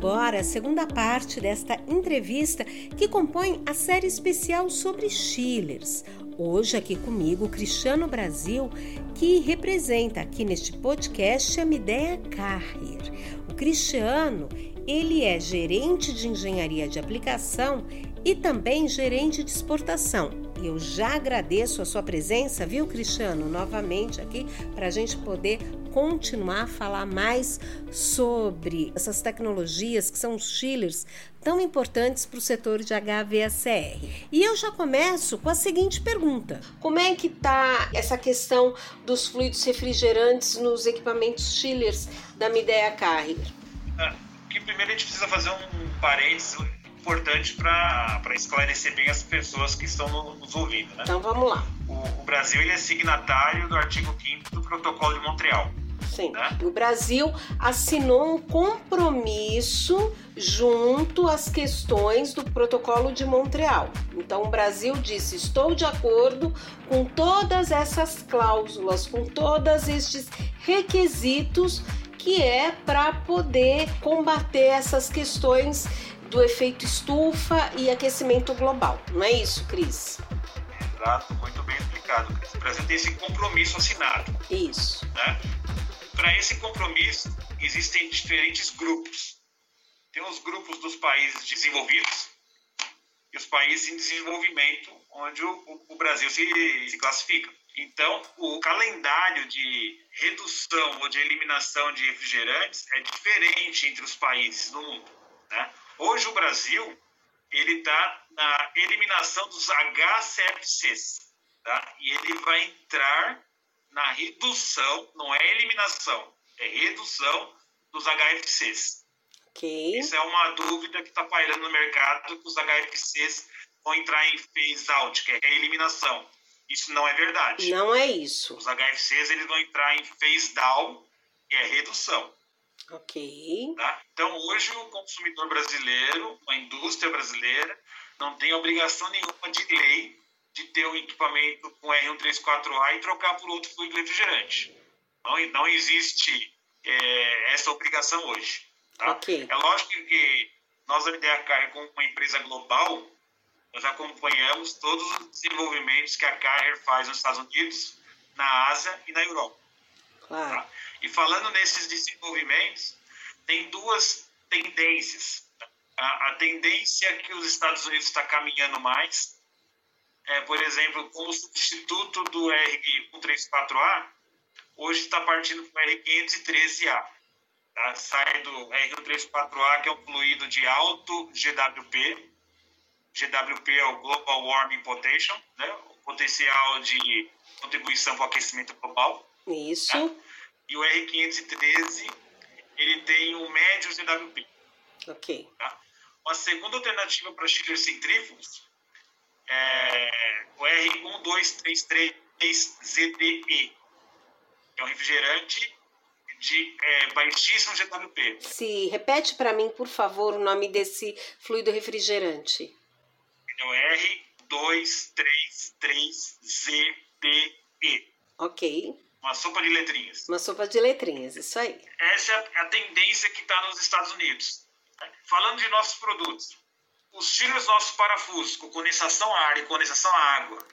agora a segunda parte desta entrevista que compõe a série especial sobre chillers. Hoje aqui comigo Cristiano Brasil, que representa aqui neste podcast a Mideia Carrier. O Cristiano, ele é gerente de engenharia de aplicação e também gerente de exportação eu já agradeço a sua presença, viu, Cristiano, novamente aqui, para a gente poder continuar a falar mais sobre essas tecnologias que são os chillers tão importantes para o setor de HVACR. E eu já começo com a seguinte pergunta: Como é que está essa questão dos fluidos refrigerantes nos equipamentos chillers da Midea Carrier? É, que primeiro a gente precisa fazer um parênteses importante para esclarecer bem as pessoas que estão nos ouvindo. Né? Então vamos lá. O, o, Brasil ele é signatário do artigo 5 do Protocolo de Montreal. Sim. Né? O Brasil assinou um compromisso junto às questões do Protocolo de Montreal. Então o Brasil disse: estou de acordo com todas essas cláusulas, com todos estes requisitos que é para poder combater essas questões do efeito estufa e aquecimento global. Não é isso, Cris? Exato, muito bem explicado, Cris. O Brasil tem esse compromisso assinado. Isso. Né? Para esse compromisso, existem diferentes grupos. Tem os grupos dos países desenvolvidos e os países em desenvolvimento, onde o, o Brasil se, se classifica. Então, o calendário de redução ou de eliminação de refrigerantes é diferente entre os países do mundo. Né? Hoje o Brasil ele está na eliminação dos HCFCs, tá? E ele vai entrar na redução, não é eliminação, é redução dos HFCs. Ok. Isso é uma dúvida que está pairando no mercado que os HFCs vão entrar em phase out, que é a eliminação. Isso não é verdade. Não é isso. Os HFCs eles vão entrar em phase down, que é redução. Ok. Tá? Então, hoje, o consumidor brasileiro, a indústria brasileira, não tem obrigação nenhuma de lei de ter um equipamento com R134A e trocar por outro fluido refrigerante. Não, não existe é, essa obrigação hoje. Tá? Okay. É lógico que nós, a Carrier, como uma empresa global, nós acompanhamos todos os desenvolvimentos que a Carrier faz nos Estados Unidos, na Ásia e na Europa. Claro. Tá? E falando nesses desenvolvimentos, tem duas tendências. A, a tendência que os Estados Unidos está caminhando mais, é, por exemplo, como substituto do R134A, hoje está partindo para o R513A. Tá? Sai do R134A, que é um fluido de alto GWP. GWP é o Global Warming Potential, né? o potencial de contribuição para o aquecimento global. Isso. Tá? E o R513, ele tem um médio ZWP. Ok. Tá? Uma segunda alternativa para chillers centrífugos é o R1233ZDE, que é um refrigerante de é, baixíssimo GWP. Se repete para mim, por favor, o nome desse fluido refrigerante. É o R233ZDE. Ok. Uma sopa de letrinhas. Uma sopa de letrinhas, isso aí. Essa é a tendência que está nos Estados Unidos. Falando de nossos produtos, os chillers nossos parafusos com condensação a ar e condensação a água,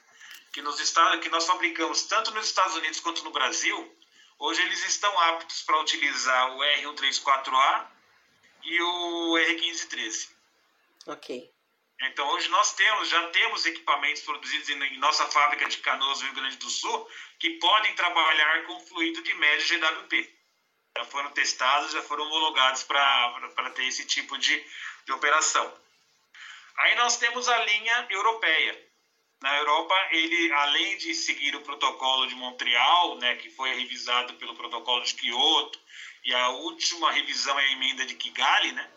que, nos estados, que nós fabricamos tanto nos Estados Unidos quanto no Brasil, hoje eles estão aptos para utilizar o R134A e o R1513. Ok. Então hoje nós temos, já temos equipamentos produzidos em nossa fábrica de Canoas, Rio Grande do Sul, que podem trabalhar com fluido de médio GWP. Já foram testados, já foram homologados para ter esse tipo de, de operação. Aí nós temos a linha europeia. Na Europa, ele, além de seguir o protocolo de Montreal, né, que foi revisado pelo protocolo de Kyoto, e a última revisão é a emenda de Kigali, né,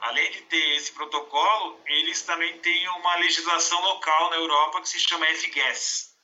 além de ter esse protocolo, eles também têm uma legislação local na Europa que se chama FGAS,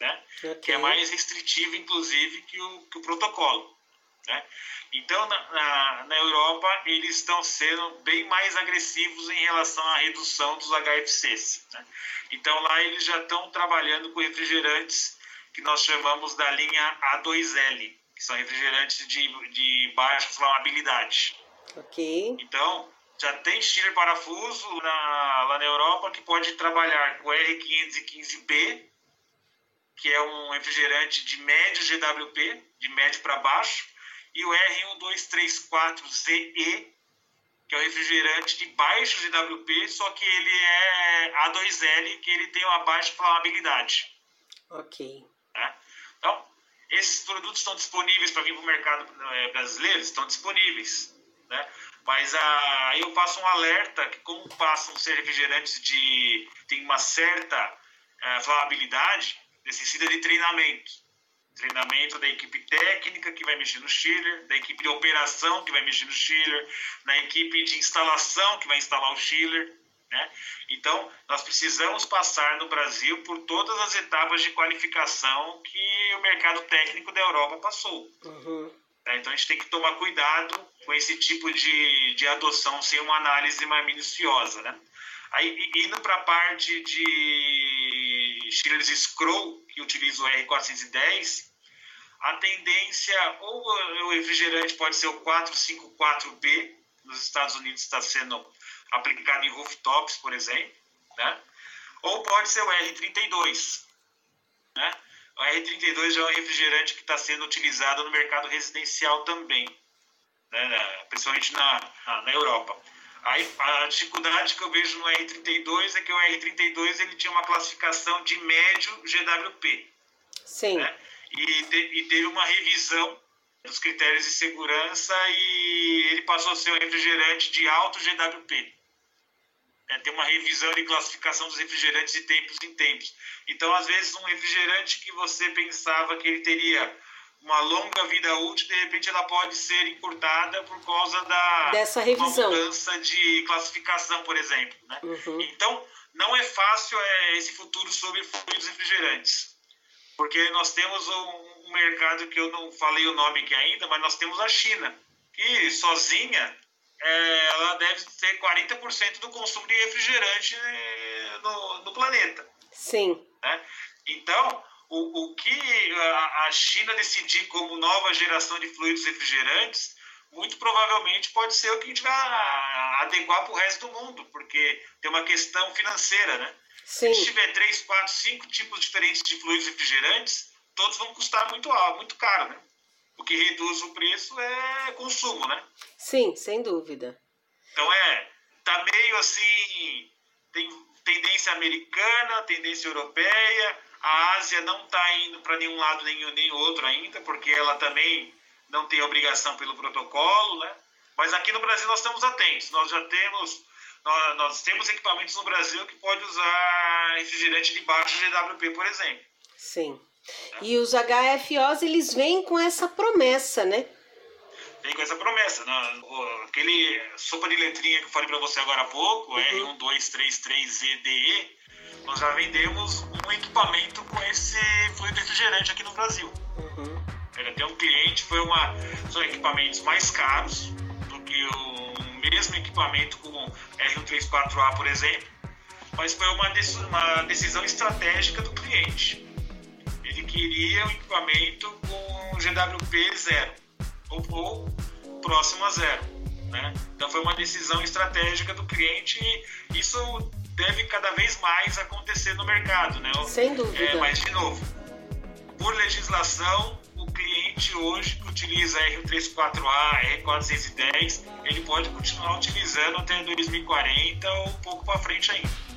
né? Okay. que é mais restritiva, inclusive, que o, que o protocolo. Né? Então, na, na, na, Europa, eles estão sendo bem mais agressivos em relação à redução dos HFCs. Né? Então, lá eles já estão trabalhando com refrigerantes que nós chamamos da linha A2L, que são refrigerantes de, de baixa flamabilidade. Ok. Então, já tem chiller parafuso na, lá na Europa que pode trabalhar com R515B, que é um refrigerante de médio GWP, de médio para baixo, e o R1234ZE, que é um refrigerante de baixo GWP, só que ele é A2L, que ele tem uma baixa flamabilidade. Ok. Né? Então, esses produtos estão disponíveis para vir para o mercado é, brasileiro? Estão disponíveis. Né? Mas ah, aí eu faço um alerta que como passam a ser refrigerantes de tem uma certa uh, flamabilidade, necessita de treinamento. Treinamento da equipe técnica que vai mexer no chiller, da equipe de operação que vai mexer no chiller, da equipe de instalação que vai instalar o chiller. Né? Então, nós precisamos passar no Brasil por todas as etapas de qualificação que o mercado técnico da Europa passou. Uhum. Né? Então, a gente tem que tomar cuidado com esse tipo de, de adoção sem uma análise mais minuciosa. Né? Aí, indo para a parte de chillers Scroll, que utiliza o R410, a tendência, ou o refrigerante pode ser o 454B, nos Estados Unidos está sendo aplicado em rooftops, por exemplo, né? ou pode ser o R32. Né? O R32 já é um refrigerante que está sendo utilizado no mercado residencial também, né? principalmente na, na, na Europa. Aí, a dificuldade que eu vejo no R32 é que o R32 ele tinha uma classificação de médio GWP. Sim. Né? E, te, e teve uma revisão dos critérios de segurança e ele passou a ser um refrigerante de alto GWP. É, tem uma revisão de classificação dos refrigerantes de tempos em tempos. Então, às vezes, um refrigerante que você pensava que ele teria uma longa vida útil, de repente ela pode ser encurtada por causa da Dessa revisão. mudança de classificação, por exemplo. Né? Uhum. Então, não é fácil é, esse futuro sobre fluidos refrigerantes, porque nós temos um, um mercado que eu não falei o nome aqui ainda, mas nós temos a China, que sozinha é, ela deve ter 40% do consumo de refrigerante é, no, no planeta. Sim. Né? Então, o, o que a, a China decidir como nova geração de fluidos refrigerantes, muito provavelmente pode ser o que a gente vai adequar para o resto do mundo, porque tem uma questão financeira, né? Sim. Se tiver três, quatro, cinco tipos diferentes de fluidos refrigerantes, todos vão custar muito alto, muito caro, né? O que reduz o preço é consumo, né? Sim, sem dúvida. Então é, tá meio assim, tem tendência americana, tendência europeia, a Ásia não está indo para nenhum lado nem, nem outro ainda, porque ela também não tem obrigação pelo protocolo, né? Mas aqui no Brasil nós estamos atentos. Nós já temos nós, nós temos equipamentos no Brasil que pode usar refrigerante de baixo GWP, por exemplo. Sim. E os HFOs eles vêm com essa promessa, né? Vem com essa promessa. Né? Aquele sopa de letrinha que eu falei para você agora há pouco, uhum. R1233EDE, nós já vendemos um equipamento com esse fluido refrigerante aqui no Brasil. Uhum. Tem um cliente, foi uma, são equipamentos mais caros do que o mesmo equipamento com R134A, por exemplo, mas foi uma, uma decisão estratégica do cliente. Ele queria um equipamento com GWP zero, ou, ou próximo a zero. Né? Então foi uma decisão estratégica do cliente e isso deve cada vez mais acontecer no mercado, né? Sem dúvida. É, mas, de novo, por legislação, o cliente hoje que utiliza R34A, R410, ele pode continuar utilizando até 2040 ou um pouco para frente ainda.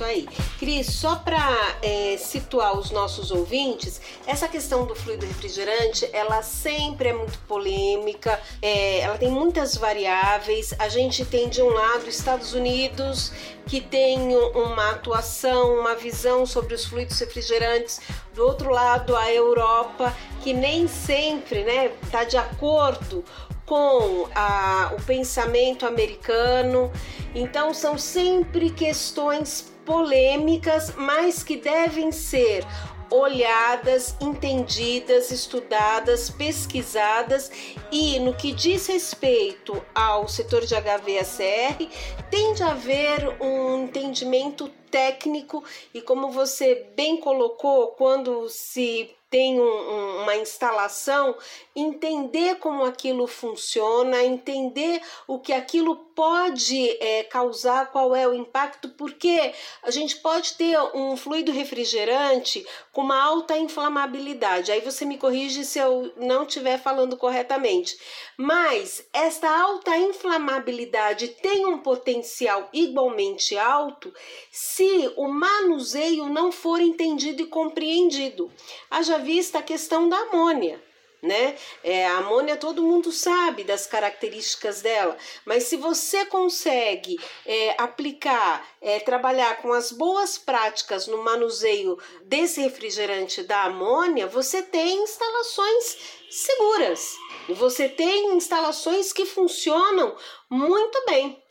Isso aí. Cris, só para é, situar os nossos ouvintes, essa questão do fluido refrigerante, ela sempre é muito polêmica, é, ela tem muitas variáveis. A gente tem de um lado Estados Unidos, que tem uma atuação, uma visão sobre os fluidos refrigerantes, do outro lado a Europa, que nem sempre está né, de acordo com a, o pensamento americano. Então, são sempre questões polêmicas, mas que devem ser olhadas, entendidas, estudadas, pesquisadas e no que diz respeito ao setor de HVACR, tem de haver um entendimento técnico e como você bem colocou, quando se tem um, um, uma instalação, entender como aquilo funciona, entender o que aquilo pode é, causar, qual é o impacto, porque a gente pode ter um fluido refrigerante com uma alta inflamabilidade. Aí você me corrige se eu não estiver falando corretamente. Mas esta alta inflamabilidade tem um potencial igualmente alto se o manuseio não for entendido e compreendido. Haja vista a questão da amônia né? É, a amônia todo mundo sabe das características dela, mas se você consegue é, aplicar, é, trabalhar com as boas práticas no manuseio desse refrigerante da amônia, você tem instalações seguras e você tem instalações que funcionam muito bem.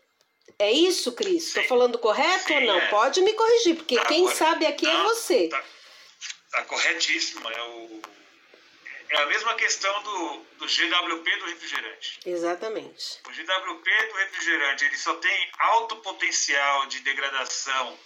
É isso, Cris? Estou falando correto Sim, ou não? É. Pode me corrigir, porque tá quem sabe aqui é não, é você. Tá, tá corretíssimo. É o é a mesma questão do, do GWP do refrigerante. Exatamente. O GWP do refrigerante ele só tem alto potencial de degradação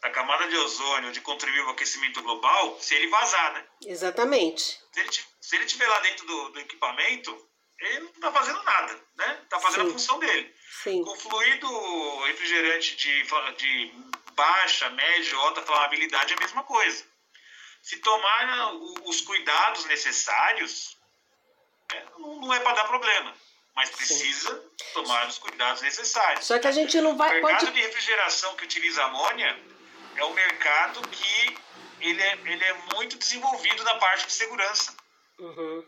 da camada de ozônio de contribuir ao aquecimento global se ele vazar, né? Exatamente. Se ele, se ele estiver lá dentro do, do equipamento, ele não está fazendo nada, né? Está fazendo Sim. a função dele. Sim. Com fluido refrigerante de, de baixa, média, alta flamabilidade é a mesma coisa se tomar né, os cuidados necessários, né, não é para dar problema. Mas precisa Sim. tomar os cuidados necessários. Só que a gente não vai. O mercado pode... de refrigeração que utiliza amônia é um mercado que ele é, ele é muito desenvolvido na parte de segurança. Uhum.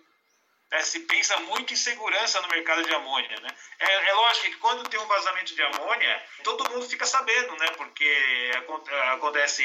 É, se pensa muito em segurança no mercado de amônia. Né? É, é, lógico que quando tem um vazamento de amônia, todo mundo fica sabendo, né? porque acontece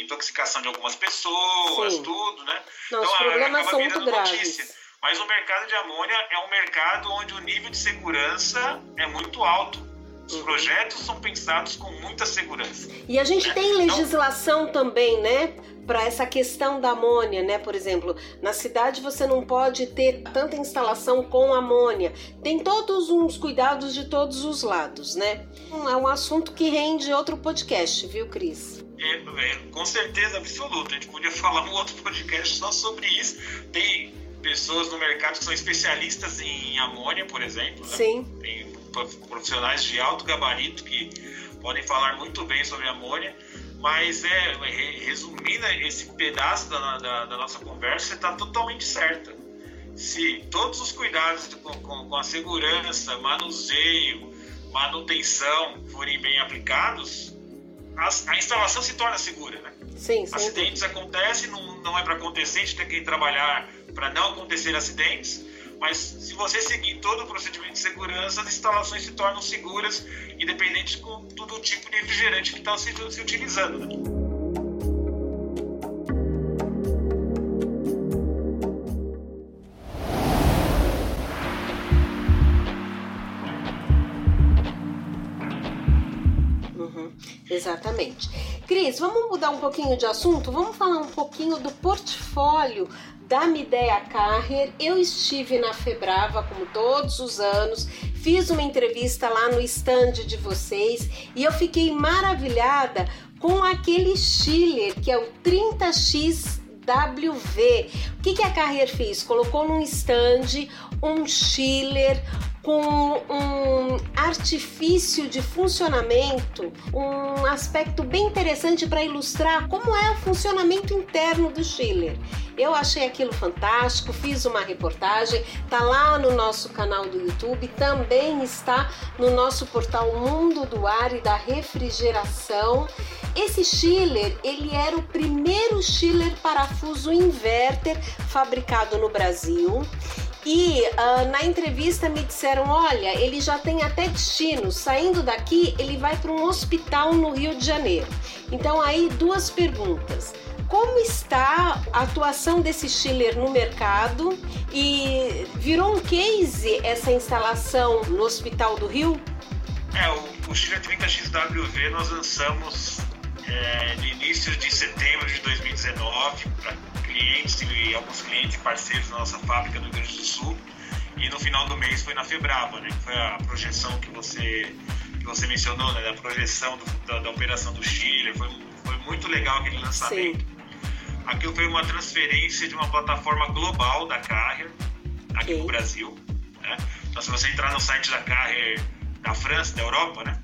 intoxicação de algumas pessoas, Sim. tudo. Né? Não, então, os problemas são muito graves. Mas o mercado de amônia é um mercado onde o nível de segurança é muito alto. Os uhum. projetos são pensados com muita segurança. E a gente né? tem então legislação então, também, né? Para essa questão da amônia, né? Por exemplo, na cidade você não pode ter tanta instalação com amônia. Tem todos uns cuidados de todos os lados, né? É um assunto que rende outro podcast, viu, Cris? É, é, com certeza absoluta. A gente podia falar um outro podcast só sobre isso. Tem pessoas no mercado que são especialistas em amônia, por exemplo. Né? Sim. Tem profissionais de alto gabarito que podem falar muito bem sobre amônia. Mas, é, resumindo esse pedaço da, da, da nossa conversa, você está totalmente certa. Se todos os cuidados com, com, com a segurança, manuseio, manutenção forem bem aplicados, a, a instalação se torna segura, né? Sim, Acidentes acontecem, não, não é para acontecer, a gente tem que trabalhar para não acontecer acidentes, mas se você seguir todo o procedimento de segurança, as instalações se tornam seguras, independente todo o tipo de refrigerante que está se, se utilizando. Né? Exatamente. Cris, vamos mudar um pouquinho de assunto? Vamos falar um pouquinho do portfólio da Mideia Carrer. Eu estive na Febrava, como todos os anos, fiz uma entrevista lá no stand de vocês e eu fiquei maravilhada com aquele chiller que é o 30X WV. O que, a Carrer fez? Colocou num stand um chiller, com um artifício de funcionamento, um aspecto bem interessante para ilustrar como é o funcionamento interno do chiller. Eu achei aquilo fantástico, fiz uma reportagem, tá lá no nosso canal do YouTube, também está no nosso portal Mundo do Ar e da Refrigeração. Esse chiller, ele era o primeiro chiller parafuso inverter fabricado no Brasil e uh, na entrevista me disseram: olha, ele já tem até destino. Saindo daqui, ele vai para um hospital no Rio de Janeiro. Então, aí, duas perguntas. Como está a atuação desse chiller no mercado e virou um case essa instalação no Hospital do Rio? É, o, o Chiller 30XWV nós lançamos é, no início de setembro de 2019 para clientes e alguns clientes parceiros da nossa fábrica do Rio Grande do Sul. E no final do mês foi na Febrava, né? Que foi a projeção que você, que você mencionou, né? Da projeção do, da, da, operação do Chile. Foi, foi muito legal aquele lançamento. Sim. aquilo foi uma transferência de uma plataforma global da Carrier aqui okay. no Brasil. Né? Então, se você entrar no site da Carrier da França, da Europa, né?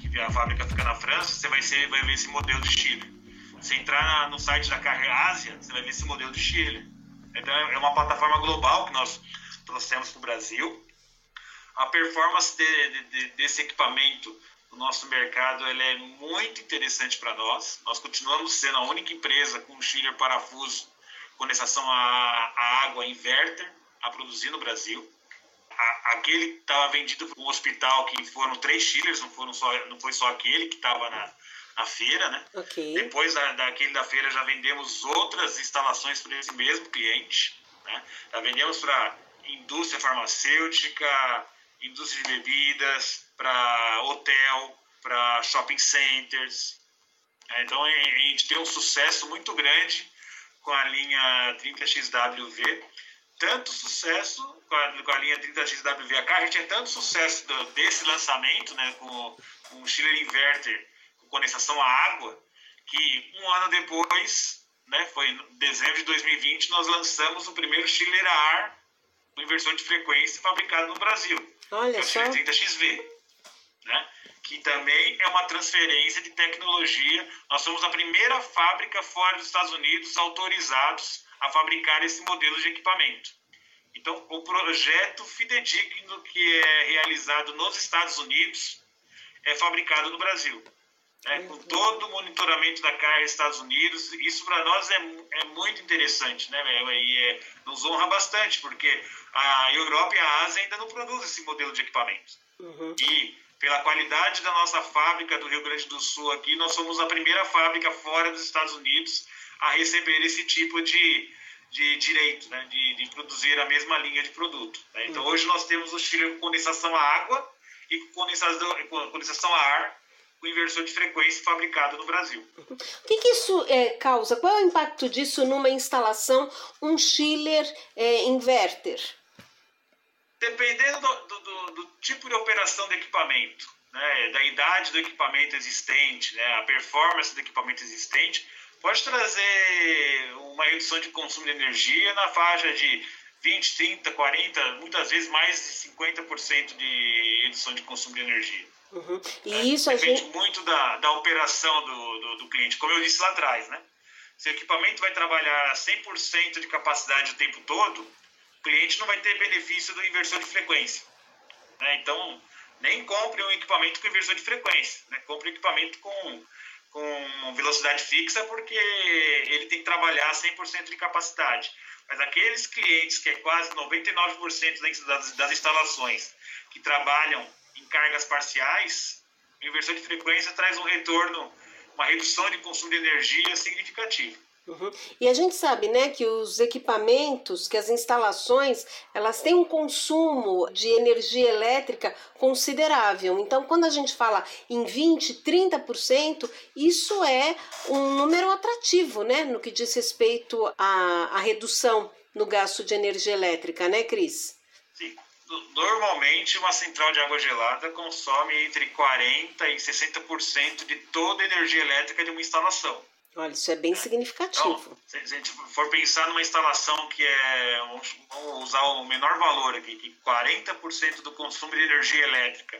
que a fábrica fica na França, você vai, ser, vai ver esse modelo de Chile. Se entrar no site da Carrier Ásia, você vai ver esse modelo de Chile. Então, é uma plataforma global que nós trouxemos para o Brasil. A performance de, de, desse equipamento no nosso mercado é muito interessante para nós. Nós continuamos sendo a única empresa com chiller parafuso condensação a água inverter a produzir no Brasil. A, aquele que estava vendido para um hospital que foram três chillers, não, foram só, não foi só aquele que estava na, na feira, né? Okay. Depois da, daquele da feira já vendemos outras instalações para esse mesmo cliente. Né? Já vendemos para indústria farmacêutica, indústria de bebidas, para hotel, para shopping centers. É, então a gente tem um sucesso muito grande com a linha 30XWV. Tanto sucesso com a, com a linha 30XWV. A gente tinha tanto sucesso do, desse lançamento, né, com, com o chiller inverter condensação a água, que um ano depois, né, foi em dezembro de 2020, nós lançamos o primeiro chiller a ar com inversor de frequência fabricado no Brasil. Olha só. 30XV, né? que também é uma transferência de tecnologia. Nós somos a primeira fábrica fora dos Estados Unidos autorizados a fabricar esse modelo de equipamento. Então, o projeto fidedigno que é realizado nos Estados Unidos é fabricado no Brasil. Né? Com todo o monitoramento da carga nos Estados Unidos, isso para nós é, é muito interessante, né? E é, nos honra bastante, porque a Europa e a Ásia ainda não produzem esse modelo de equipamento. Uhum. E pela qualidade da nossa fábrica do Rio Grande do Sul aqui, nós somos a primeira fábrica fora dos Estados Unidos a receber esse tipo de, de direito, né? de, de produzir a mesma linha de produto. Né? Então, uhum. hoje nós temos o Chile com condensação a água e com condensação, condensação a ar, com inversor de frequência fabricado no Brasil. O que, que isso é, causa? Qual é o impacto disso numa instalação, um chiller é, inverter? Dependendo do, do, do, do, tipo de operação do equipamento, né, da idade do equipamento existente, né, a performance do equipamento existente, pode trazer uma redução de consumo de energia na faixa de 20, 30, 40, muitas vezes mais de 50% de redução de consumo de energia. Uhum. E isso Depende gente... muito da, da operação do, do, do, cliente, como eu disse lá atrás, né? Se o equipamento vai trabalhar 100% de capacidade o tempo todo, o cliente não vai ter benefício do inversor de frequência. Né? Então, nem compre um equipamento com inversor de frequência, né? compre um equipamento com, com velocidade fixa, porque ele tem que trabalhar 100% de capacidade. Mas aqueles clientes que é quase 99% das, das instalações que trabalham em cargas parciais, o inversor de frequência traz um retorno, uma redução de consumo de energia significativa. Uhum. E a gente sabe, né, que os equipamentos, que as instalações, elas têm um consumo de energia elétrica considerável. Então, quando a gente fala em 20, 30%, isso é um número atrativo, né, no que diz respeito à, à redução no gasto de energia elétrica, né, Cris? Sim. Normalmente, uma central de água gelada consome entre 40% e 60% de toda a energia elétrica de uma instalação. Olha, isso é bem significativo. Então, se a gente for pensar numa instalação que é, vamos usar o menor valor aqui, que 40% do consumo de energia elétrica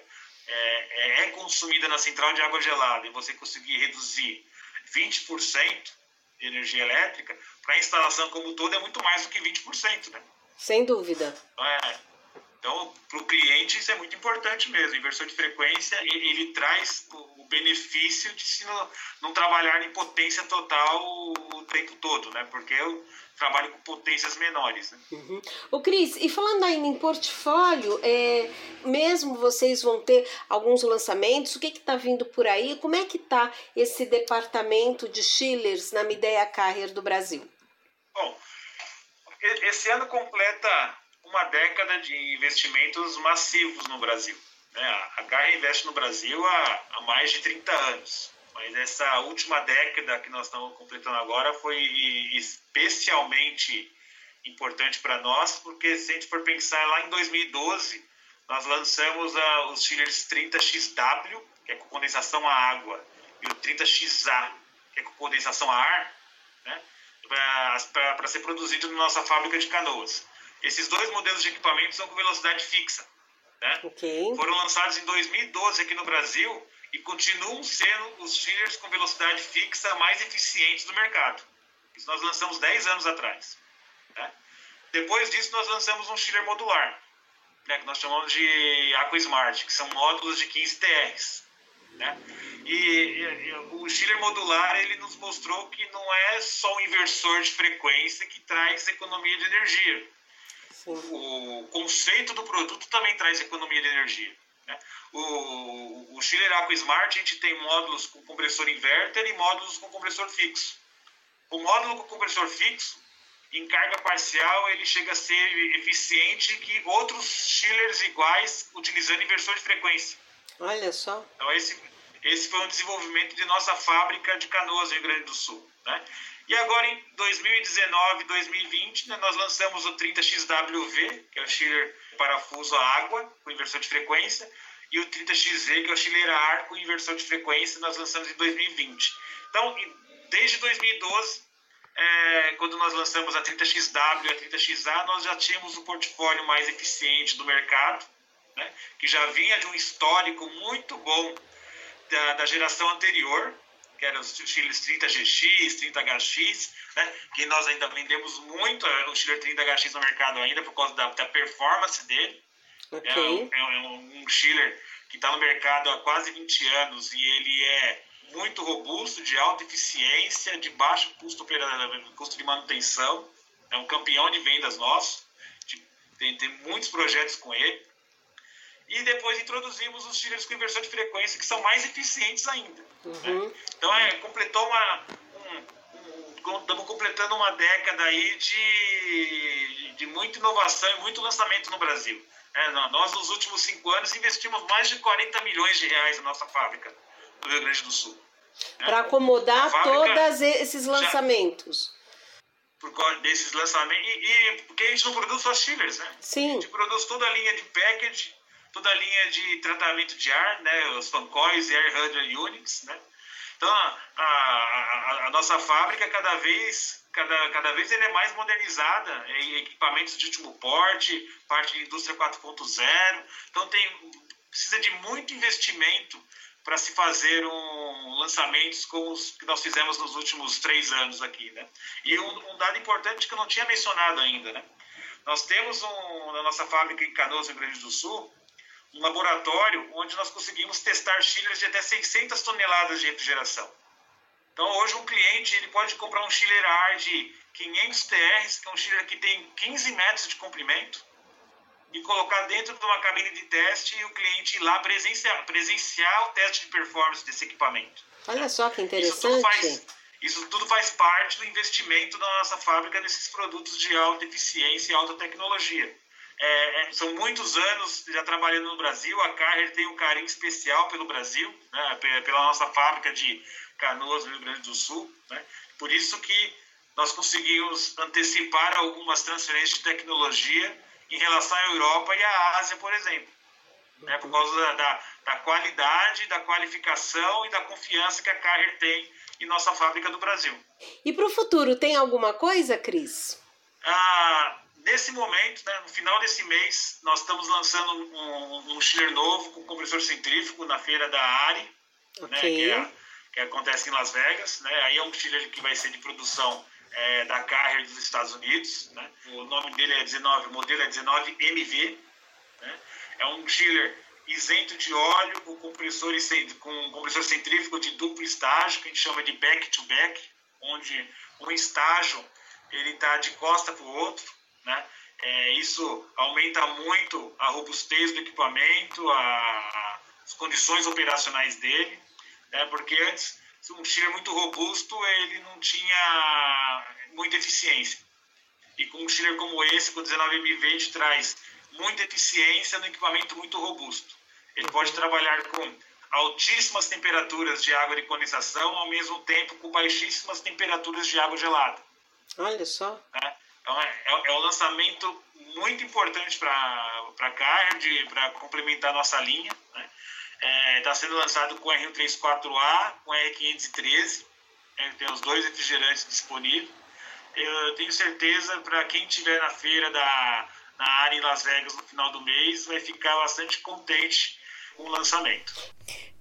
é, é, é consumida na central de água gelada e você conseguir reduzir 20% de energia elétrica, para a instalação como todo é muito mais do que 20%, né? Sem dúvida. É, então, para o cliente, isso é muito importante mesmo. Inversor de frequência, ele, ele traz o, benefício de se não, não, trabalhar em potência total o, tempo todo, né? Porque eu trabalho com potências menores. Né? Uhum. O Cris, e falando ainda em portfólio, é, mesmo vocês vão ter alguns lançamentos, o que está vindo por aí? Como é que está esse departamento de chillers na Mideia Carrier do Brasil? Bom, esse ano completa uma década de investimentos massivos no Brasil. Né? A Garra investe no Brasil há, há mais de 30 anos, mas essa última década que nós estamos completando agora foi especialmente importante para nós, porque se a gente for pensar lá em 2012, nós lançamos a, os chillers 30XW, que é com condensação a água, e o 30XA, que é com condensação a ar, né? para ser produzido na nossa fábrica de canoas. Esses dois modelos de equipamento são com velocidade fixa. Né? Okay. Foram lançados em 2012 aqui no Brasil e continuam sendo os chillers com velocidade fixa mais eficientes do mercado. Isso nós lançamos 10 anos atrás. Né? Depois disso, nós lançamos um chiller modular, né, que nós chamamos de AquaSmart, que são módulos de 15 TRs. Né? E, e, o chiller modular ele nos mostrou que não é só um inversor de frequência que traz economia de energia. O, o conceito do produto também traz economia de energia. Né? O, o chiller AquaSmart a gente tem módulos com compressor inverter e módulos com compressor fixo. O módulo com compressor fixo, em carga parcial, ele chega a ser eficiente que outros chillers iguais utilizando inversor de frequência. Olha só. Então, esse, esse foi um desenvolvimento de nossa fábrica de Canoas, Rio Grande do Sul. Né? E agora, em 2019, 2020, né, nós lançamos o 30XWV, que é o chiller parafuso a água, com inversor de frequência, e o 30XZ, que é o chiller a ar com inversor de frequência, nós lançamos em 2020. Então, desde 2012, é, quando nós lançamos a 30XW e a 30XA, nós já tínhamos o portfólio mais eficiente do mercado, né, que já vinha de um histórico muito bom da, da geração anterior, que eram os chiles 30GX, 30HX, né, que nós ainda vendemos muito o chile 30HX no mercado ainda por causa da, da performance dele. Okay. É, um, é um, um chiller que está no mercado há quase 20 anos e ele é muito robusto, de alta eficiência, de baixo custo, custo de manutenção. É um campeão de vendas nosso. Tem, tem muitos projetos com ele. E depois introduzimos os chillers com inversor de frequência, que são mais eficientes ainda. Uhum. Né? Então, é, completou uma. Um, um, estamos completando uma década aí de, de muita inovação e muito lançamento no Brasil. É, nós, nos últimos cinco anos, investimos mais de 40 milhões de reais na nossa fábrica do Rio Grande do Sul. Né? Para acomodar todos esses lançamentos. Já, por causa desses lançamentos. E, e, porque a gente não produz só chillers, né? Sim. A gente produz toda a linha de package, toda a linha de tratamento de ar, né? Os fancoils e air handler units, né? Então, a, a, a, nossa fábrica cada vez, cada, cada vez ele é mais modernizada em equipamentos de último porte, parte de indústria 4.0. Então, tem, precisa de muito investimento para se fazer um, lançamentos como os que nós fizemos nos últimos três anos aqui, né? E um, um dado importante que eu não tinha mencionado ainda, né? Nós temos um, na nossa fábrica em Canoas, Rio Grande do Sul, um laboratório onde nós conseguimos testar chillers de até 600 toneladas de refrigeração. Então, hoje, um cliente ele pode comprar um chiller AR de 500 TRs, que é um chiller que tem 15 metros de comprimento, e colocar dentro de uma cabine de teste e o cliente ir lá presenciar, presenciar o teste de performance desse equipamento. Olha só que interessante. Isso tudo, faz, isso tudo faz parte do investimento da nossa fábrica nesses produtos de alta eficiência e alta tecnologia. É, é, são muitos anos já trabalhando no Brasil, a Carrier tem um carinho especial pelo Brasil, né, pela nossa fábrica de Canoas, no Rio Grande do Sul. Né, por isso que nós conseguimos antecipar algumas transferências de tecnologia em relação à Europa e à Ásia, por exemplo. Né, por causa da, da, da, qualidade, da qualificação e da confiança que a Carrier tem em nossa fábrica do Brasil. E para o futuro, tem alguma coisa, Cris? Ah, nesse momento, né, no final desse mês, nós estamos lançando um, um chiller novo com compressor centrífugo na feira da ARI, okay. né, que, é, que, acontece em Las Vegas. Né, aí é um chiller que vai ser de produção é, da Carrier dos Estados Unidos. Né? O nome dele é 19, o modelo é 19MV. Né? É um chiller isento de óleo com compressor, com compressor centrífugo de duplo estágio, que a gente chama de back-to-back, -back, onde um estágio ele está de costa para o outro. Né? É, isso aumenta muito a robustez do equipamento, a, as condições operacionais dele, né? porque antes um chiller muito robusto, ele não tinha muita eficiência. E com um chiller como esse, com 19MV, a gente traz muita eficiência no equipamento muito robusto. Ele pode trabalhar com altíssimas temperaturas de água de condensação, ao mesmo tempo com baixíssimas temperaturas de água gelada. Olha só. Né? Então, é, é, é um lançamento muito importante para a Card, para complementar a nossa linha. Né? Está é, tá sendo lançado com R134A, com R513, né, tem os dois refrigerantes disponíveis. eu tenho certeza para quem estiver na feira da na área em Las Vegas no final do mês vai ficar bastante contente com o lançamento.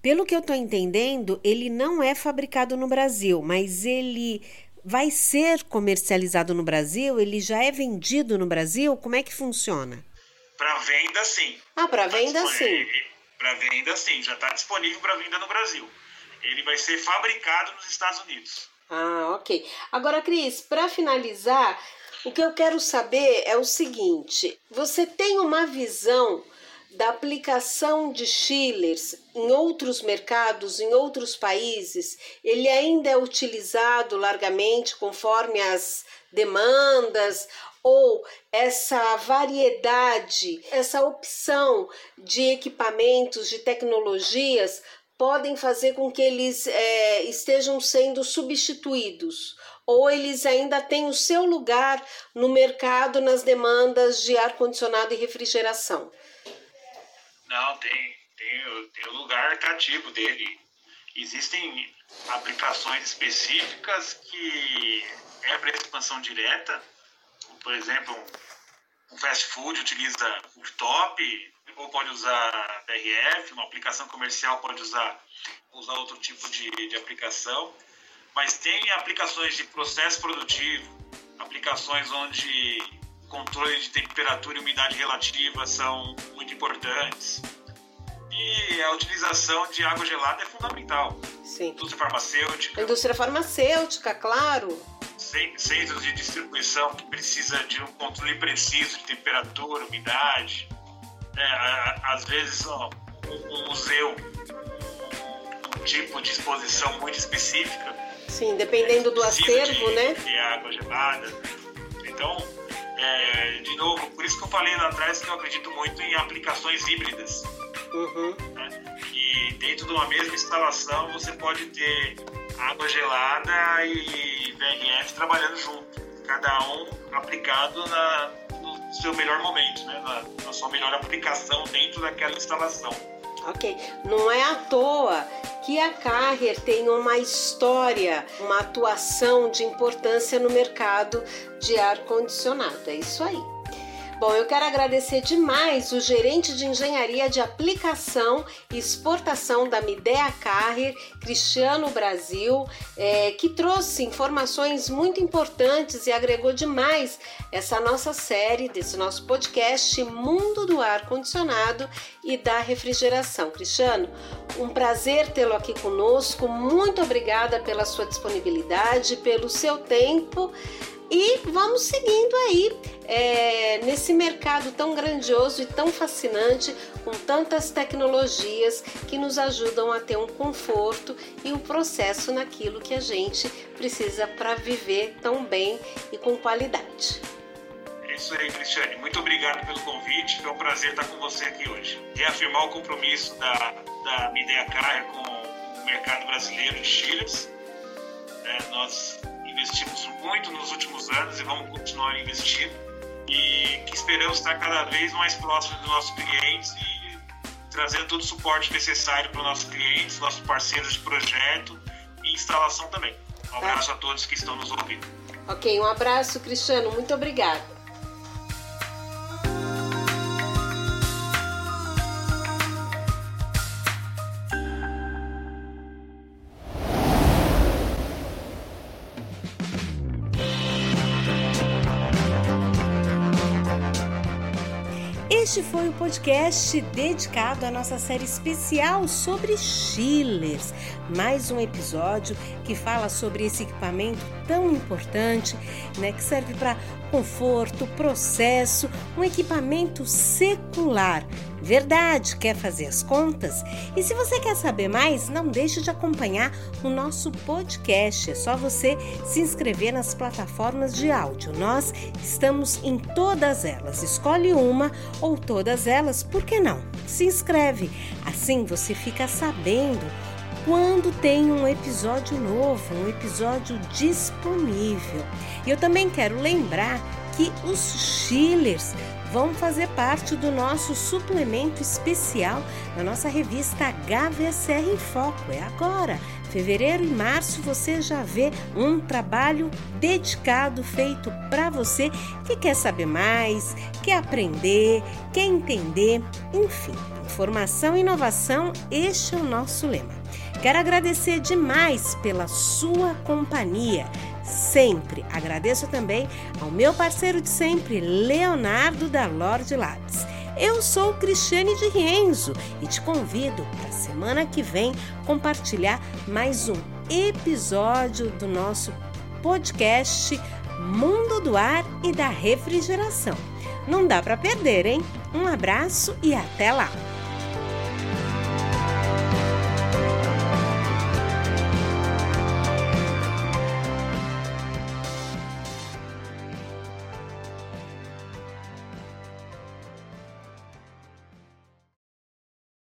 Pelo que eu estou entendendo, ele não é fabricado no Brasil, mas ele vai ser comercializado no Brasil? Ele já é vendido no Brasil? Como é que funciona? Para venda, sim. Ah, para tá venda, sim. Para venda, sim. Já está disponível para venda no Brasil. Ele vai ser fabricado nos Estados Unidos. Ah, ok. Agora, Cris, para finalizar, o que eu quero saber é o seguinte: você tem uma visão da aplicação de chillers em outros mercados, em outros países? Ele ainda é utilizado largamente conforme as demandas ou essa variedade, essa opção de equipamentos, de tecnologias podem fazer com que eles é, estejam sendo substituídos ou eles ainda têm o seu lugar no mercado nas demandas de ar-condicionado e refrigeração? Não, tem, tem, tem o lugar cativo dele. Existem aplicações específicas que é para expansão direta. Por exemplo, um fast food utiliza rooftop, ou pode usar DRF, uma aplicação comercial pode usar, usar outro tipo de, de aplicação mas tem aplicações de processo produtivo, aplicações onde controle de temperatura e umidade relativa são muito importantes. E a utilização de água gelada é fundamental. Sim. Indústria farmacêutica. Indústria farmacêutica, claro. Centros de distribuição que precisa de um controle preciso de temperatura, umidade. É, às vezes, ó, um museu, um tipo de exposição muito específica, Sim, dependendo do acervo, de, né? De água gelada. Então, é, de novo, por isso que eu falei lá atrás que eu acredito muito em aplicações híbridas. Uhum. Né? E dentro de uma mesma instalação você pode ter água gelada e VRF trabalhando junto, cada um aplicado na, no seu melhor momento, né? na, na sua melhor aplicação dentro daquela instalação. Ok, não é à toa que a Carrier tem uma história, uma atuação de importância no mercado de ar condicionado. É isso aí. Bom, eu quero agradecer demais o gerente de engenharia de aplicação e exportação da Midea Carrier, Cristiano Brasil, é, que trouxe informações muito importantes e agregou demais essa nossa série, desse nosso podcast Mundo do Ar Condicionado e da Refrigeração. Cristiano, um prazer tê-lo aqui conosco. Muito obrigada pela sua disponibilidade, pelo seu tempo. E vamos seguindo aí é, nesse mercado tão grandioso e tão fascinante, com tantas tecnologias que nos ajudam a ter um conforto e um processo naquilo que a gente precisa para viver tão bem e com qualidade. É isso aí, Cristiane. Muito obrigado pelo convite. Foi um prazer estar com você aqui hoje. Reafirmar o compromisso da, da Midea Carrier com o mercado brasileiro de chiles. É, nós investimos muito nos últimos anos e vamos continuar investindo e que esperamos estar cada vez mais próximo dos nossos clientes e trazendo todo o suporte necessário para os nossos clientes, nossos parceiros de projeto e instalação também. Um abraço a todos que estão nos ouvindo. Ok, um abraço, Cristiano. Muito obrigado. Este foi o podcast dedicado à nossa série especial sobre chillers. Mais um episódio que fala sobre esse equipamento tão importante, né, que serve para conforto, processo, um equipamento secular. Verdade, quer fazer as contas? E se você quer saber mais, não deixe de acompanhar o nosso podcast. É só você se inscrever nas plataformas de áudio. Nós estamos em todas elas. Escolhe uma ou todas elas, por que não? Se inscreve. Assim você fica sabendo quando tem um episódio novo, um episódio disponível. E eu também quero lembrar que os chillers vão fazer parte do nosso suplemento especial na nossa revista HVSR em Foco. É agora, Fevereiro e março você já vê um trabalho dedicado feito para você que quer saber mais, quer aprender, quer entender, enfim. Informação e inovação, este é o nosso lema. Quero agradecer demais pela sua companhia. Sempre agradeço também ao meu parceiro de sempre, Leonardo da Lorde Labs. Eu sou Cristiane de Rienzo e te convido para semana que vem compartilhar mais um episódio do nosso podcast Mundo do Ar e da Refrigeração. Não dá para perder, hein? Um abraço e até lá!